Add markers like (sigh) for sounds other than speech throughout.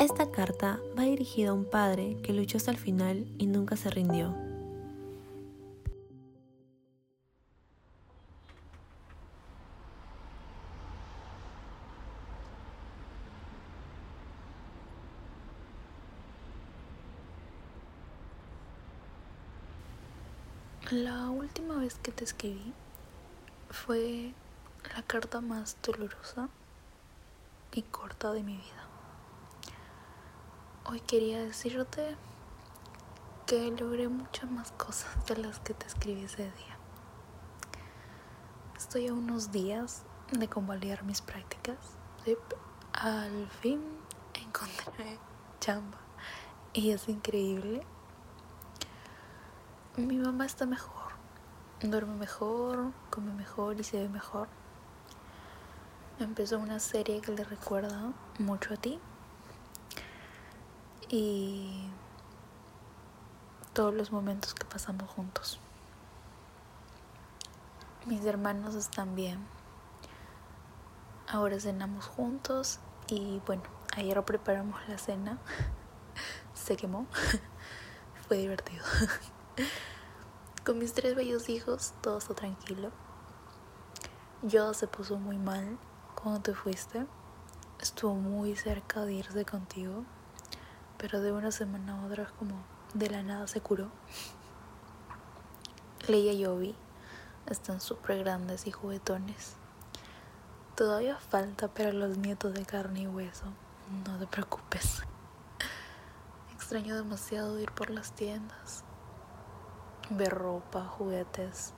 Esta carta va dirigida a un padre que luchó hasta el final y nunca se rindió. La última vez que te escribí fue la carta más dolorosa y corta de mi vida. Hoy quería decirte que logré muchas más cosas de las que te escribí ese día. Estoy a unos días de convalidar mis prácticas. Al fin encontré chamba y es increíble mi mamá está mejor. Duerme mejor, come mejor y se ve mejor. Empezó una serie que le recuerda mucho a ti. Y todos los momentos que pasamos juntos. Mis hermanos están bien. Ahora cenamos juntos y bueno, ayer preparamos la cena. (laughs) Se quemó. (laughs) Fue divertido. (laughs) Con mis tres bellos hijos todo está tranquilo. Yoda se puso muy mal cuando te fuiste. Estuvo muy cerca de irse contigo, pero de una semana a otra como de la nada se curó. Leia y Obi están súper grandes y juguetones. Todavía falta para los nietos de carne y hueso. No te preocupes. (laughs) Extraño demasiado ir por las tiendas ver ropa, juguetes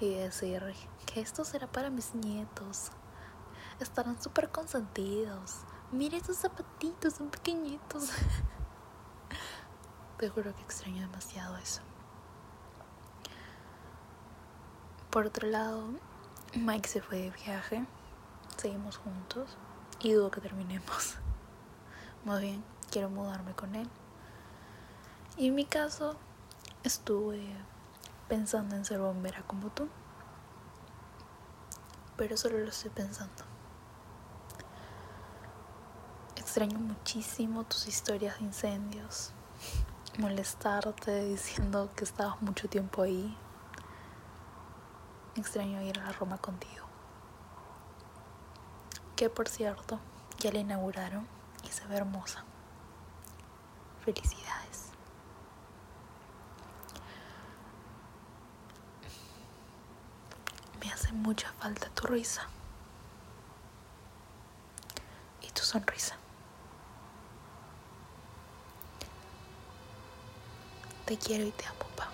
y decir que esto será para mis nietos. Estarán súper consentidos. Mira esos zapatitos, son pequeñitos. (laughs) Te juro que extraño demasiado eso. Por otro lado, Mike se fue de viaje. Seguimos juntos y dudo que terminemos. (laughs) Más bien, quiero mudarme con él. Y en mi caso, estuve pensando en ser bombera como tú. Pero solo lo estoy pensando. Extraño muchísimo tus historias de incendios. Molestarte diciendo que estabas mucho tiempo ahí. Extraño ir a Roma contigo. Que por cierto, ya la inauguraron y se ve hermosa. Felicidades. mucha falta tu risa y tu sonrisa. Te quiero y te amo, papá.